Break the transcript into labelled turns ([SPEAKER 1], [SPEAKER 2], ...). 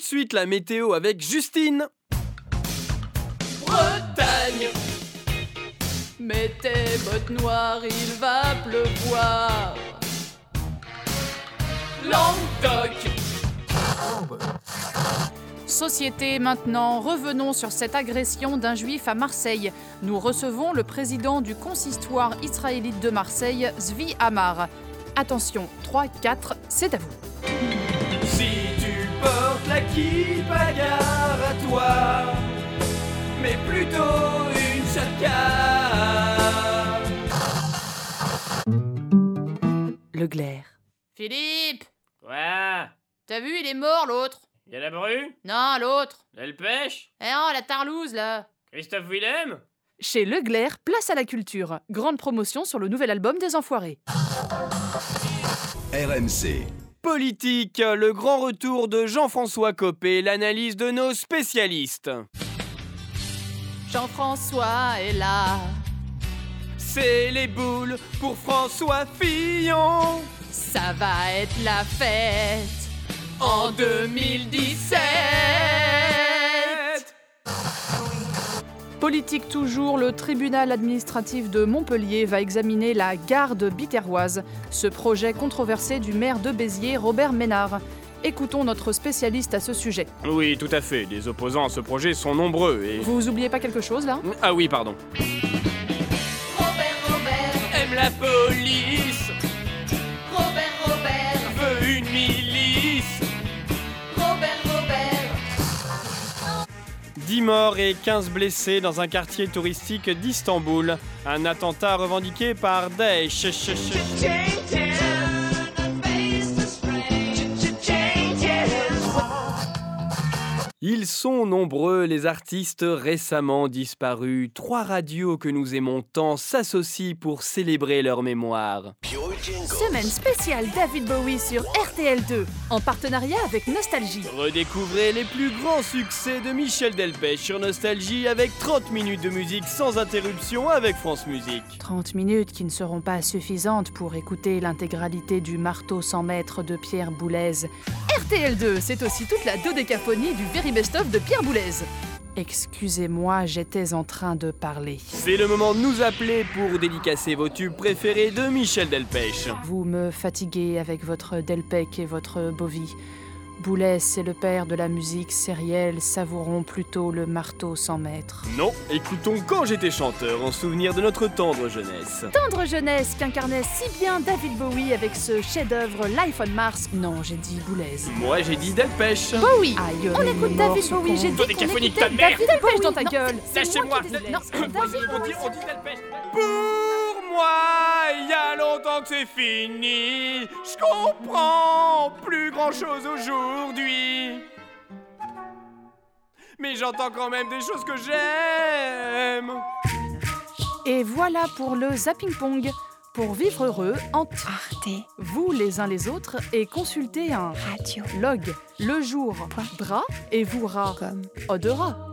[SPEAKER 1] de suite la météo avec Justine.
[SPEAKER 2] Bretagne. Mets tes bottes noires, il va pleuvoir. Languedoc.
[SPEAKER 3] Société maintenant, revenons sur cette agression d'un juif à Marseille. Nous recevons le président du consistoire israélite de Marseille, Zvi Amar. Attention, 3, 4, c'est à vous.
[SPEAKER 2] Si tu portes la kippa, gare à toi, mais plutôt une chaka.
[SPEAKER 3] Le glaire.
[SPEAKER 4] Philippe
[SPEAKER 5] Ouais,
[SPEAKER 4] T'as vu, il est mort l'autre
[SPEAKER 5] y a la bru,
[SPEAKER 4] Non, l'autre
[SPEAKER 5] elle pêche,
[SPEAKER 4] Eh non, la tarlouse là
[SPEAKER 5] Christophe Willem?
[SPEAKER 3] Chez Le Glaire, place à la culture. Grande promotion sur le nouvel album des Enfoirés.
[SPEAKER 6] RMC.
[SPEAKER 1] Politique, le grand retour de Jean-François Copé, l'analyse de nos spécialistes.
[SPEAKER 3] Jean-François est là.
[SPEAKER 1] C'est les boules pour François Fillon.
[SPEAKER 3] Ça va être la fête
[SPEAKER 2] En 2017
[SPEAKER 3] Politique toujours, le tribunal administratif de Montpellier va examiner la garde biterroise, ce projet controversé du maire de Béziers, Robert Ménard. Écoutons notre spécialiste à ce sujet.
[SPEAKER 1] Oui, tout à fait. Les opposants à ce projet sont nombreux et...
[SPEAKER 3] Vous oubliez pas quelque chose là?
[SPEAKER 1] Ah oui, pardon.
[SPEAKER 2] Robert, Robert aime la police.
[SPEAKER 1] 10 morts et 15 blessés dans un quartier touristique d'Istanbul. Un attentat revendiqué par Daesh. Ils sont nombreux les artistes récemment disparus. Trois radios que nous aimons tant s'associent pour célébrer leur mémoire.
[SPEAKER 3] Semaine spéciale David Bowie sur RTL2, en partenariat avec Nostalgie.
[SPEAKER 1] Redécouvrez les plus grands succès de Michel Delpech sur Nostalgie avec 30 minutes de musique sans interruption avec France Musique.
[SPEAKER 3] 30 minutes qui ne seront pas suffisantes pour écouter l'intégralité du marteau sans mètres de Pierre Boulez. RTL2, c'est aussi toute la dodécaphonie du Very Best of de Pierre Boulez. Excusez-moi, j'étais en train de parler.
[SPEAKER 1] C'est le moment de nous appeler pour dédicacer vos tubes préférés de Michel Delpech.
[SPEAKER 3] Vous me fatiguez avec votre Delpech et votre Bowie. Boulez, c'est le père de la musique sérielle, savourons plutôt le marteau sans mètres.
[SPEAKER 1] Non, écoutons Quand j'étais chanteur en souvenir de notre tendre jeunesse.
[SPEAKER 3] Tendre jeunesse qu'incarnait si bien David Bowie avec ce chef-d'œuvre Life on Mars. Non, j'ai dit Boulez.
[SPEAKER 1] Moi j'ai dit Delpech.
[SPEAKER 3] Bowie Aïe,
[SPEAKER 4] On écoute David Bowie, j'ai dit qu'on écoutait
[SPEAKER 5] ta mère.
[SPEAKER 4] David
[SPEAKER 3] Dépêche
[SPEAKER 4] Bowie
[SPEAKER 3] dans ta gueule
[SPEAKER 4] c'est
[SPEAKER 1] Lâchez-moi.
[SPEAKER 4] moi qui dis- Non, David
[SPEAKER 1] On dit,
[SPEAKER 4] Bowie.
[SPEAKER 1] on dit Delpech. Que c'est fini. Je comprends plus grand chose aujourd'hui. Mais j'entends quand même des choses que j'aime.
[SPEAKER 3] Et voilà pour le Zapping Pong. Pour vivre heureux, en
[SPEAKER 7] Arte
[SPEAKER 3] vous les uns les autres et consultez un
[SPEAKER 7] Radio
[SPEAKER 3] log, le jour,
[SPEAKER 7] Point.
[SPEAKER 3] drap et vous rat,
[SPEAKER 7] comme
[SPEAKER 3] odorat.